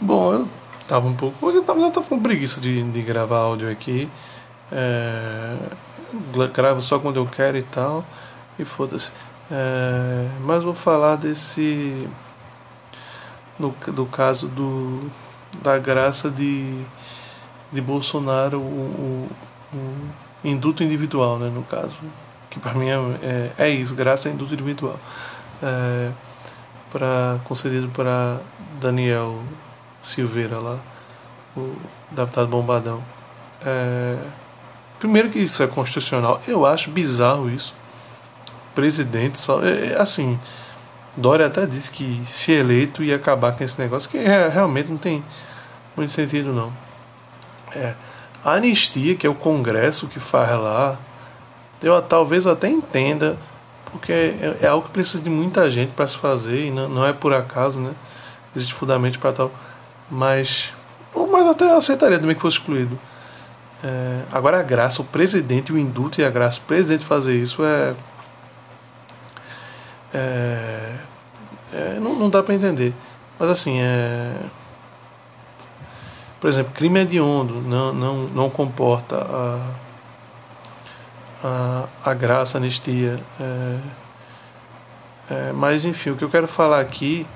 Bom, eu tava um pouco. Eu tava, eu tava com preguiça de, de gravar áudio aqui. É, gravo só quando eu quero e tal. E foda-se. É, mas vou falar desse. No, do caso do, da graça de, de Bolsonaro, o, o, o induto individual, né, no caso. Que para mim é, é, é, isso, graça é induto individual. É, concedido para Daniel Silveira lá, o deputado Bombadão. É, primeiro que isso é constitucional, eu acho bizarro isso. Presidente só. É, é, assim, Dória até disse que se eleito ia acabar com esse negócio, que é, realmente não tem muito sentido não. É, a anistia, que é o Congresso que faz lá, eu talvez eu até entenda, porque é, é algo que precisa de muita gente para se fazer, e não, não é por acaso, né? Existe fundamento para tal. Mas, mas até aceitaria também que fosse excluído. É, agora a graça, o presidente, o indulto e a graça, o presidente fazer isso é. é, é não, não dá para entender. Mas assim, é. Por exemplo, crime hediondo não, não, não comporta a, a, a graça, a anistia. É, é, mas enfim, o que eu quero falar aqui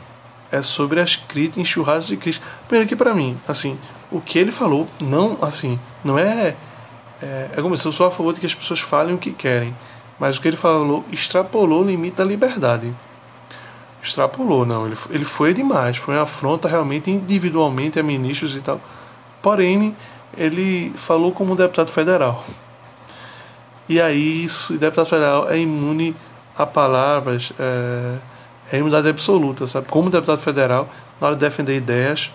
é sobre as críticas, enxurradas de críticas. Primeiro aqui para mim, assim, o que ele falou não, assim, não é, é, é como se eu sou a favor de que as pessoas falem o que querem, mas o que ele falou extrapolou o limite da liberdade. Extrapolou, não, ele, ele foi demais, foi uma afronta realmente individualmente a ministros e tal. Porém, ele falou como deputado federal. E aí, isso, deputado federal é imune a palavras. É, é imunidade absoluta, sabe? Como deputado federal, na hora de defender ideias,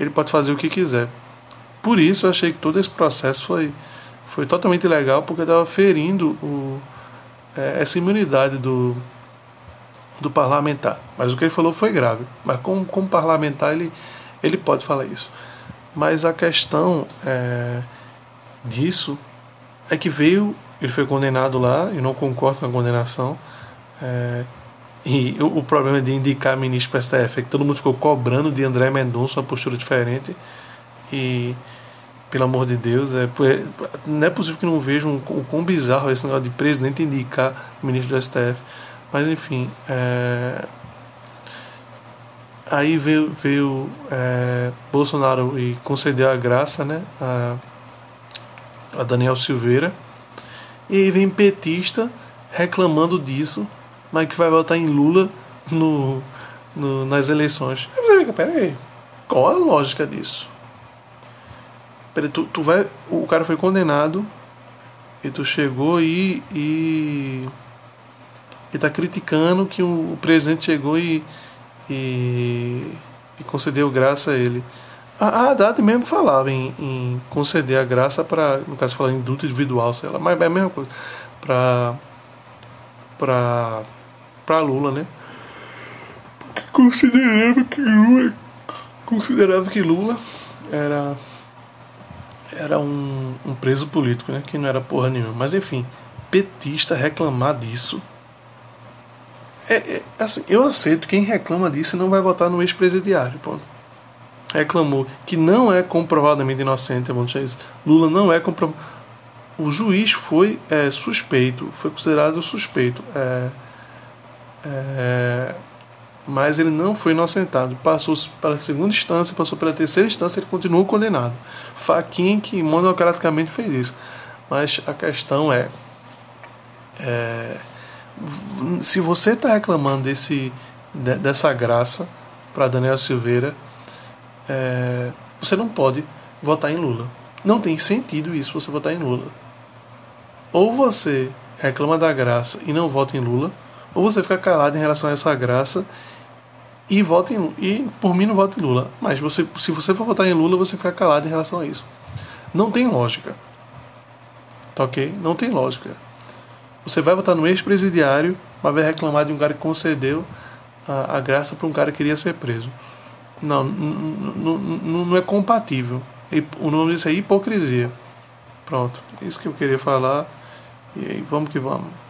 ele pode fazer o que quiser. Por isso eu achei que todo esse processo foi, foi totalmente legal, porque estava ferindo o, é, essa imunidade do, do parlamentar. Mas o que ele falou foi grave. Mas como, como parlamentar ele, ele pode falar isso. Mas a questão é, disso é que veio, ele foi condenado lá, e não concordo com a condenação. É, e o, o problema de indicar ministro para o STF é que todo mundo ficou cobrando de André Mendonça uma postura diferente. E, pelo amor de Deus, é, é não é possível que não vejam o quão bizarro é esse negócio de presidente indicar ministro do STF. Mas, enfim. É, aí veio, veio é, Bolsonaro e concedeu a graça né, a, a Daniel Silveira. E aí vem petista reclamando disso mas que vai votar em Lula no, no nas eleições. Aí você fica, peraí, qual a lógica disso? Peraí, tu, tu vai, o cara foi condenado e tu chegou e, e, e tá criticando que o, o presidente chegou e, e, e, concedeu graça a ele. A, a Haddad mesmo falava em, em conceder a graça para, no caso, falar em indulto individual, sei lá, mas é a mesma coisa. Para para para Lula, né? Porque considerava que Lula considerava que Lula era era um, um preso político, né? Que não era porra nenhuma. Mas enfim, petista reclamar disso é, é, assim, eu aceito quem reclama disso não vai votar no ex-presidiário, ponto. Reclamou que não é comprovadamente inocente, isso. Lula não é comprovado. O juiz foi é, suspeito, foi considerado suspeito. É, é, mas ele não foi inocentado. Passou para a segunda instância, passou pela terceira instância, ele continuou condenado. Faquin que monocraticamente fez isso. Mas a questão é, é se você está reclamando desse, de, dessa graça para Daniel Silveira, é, você não pode votar em Lula. Não tem sentido isso você votar em Lula. Ou você reclama da graça e não vota em Lula, ou você fica calado em relação a essa graça e vota em e por mim não vota em Lula. Mas você, se você for votar em Lula, você fica calado em relação a isso. Não tem lógica. Tá ok? Não tem lógica. Você vai votar no ex-presidiário, mas vai reclamar de um cara que concedeu a, a graça para um cara que queria ser preso. Não, não é compatível. O nome disso é hipocrisia. Pronto, isso que eu queria falar. E aí, vamos que vamos.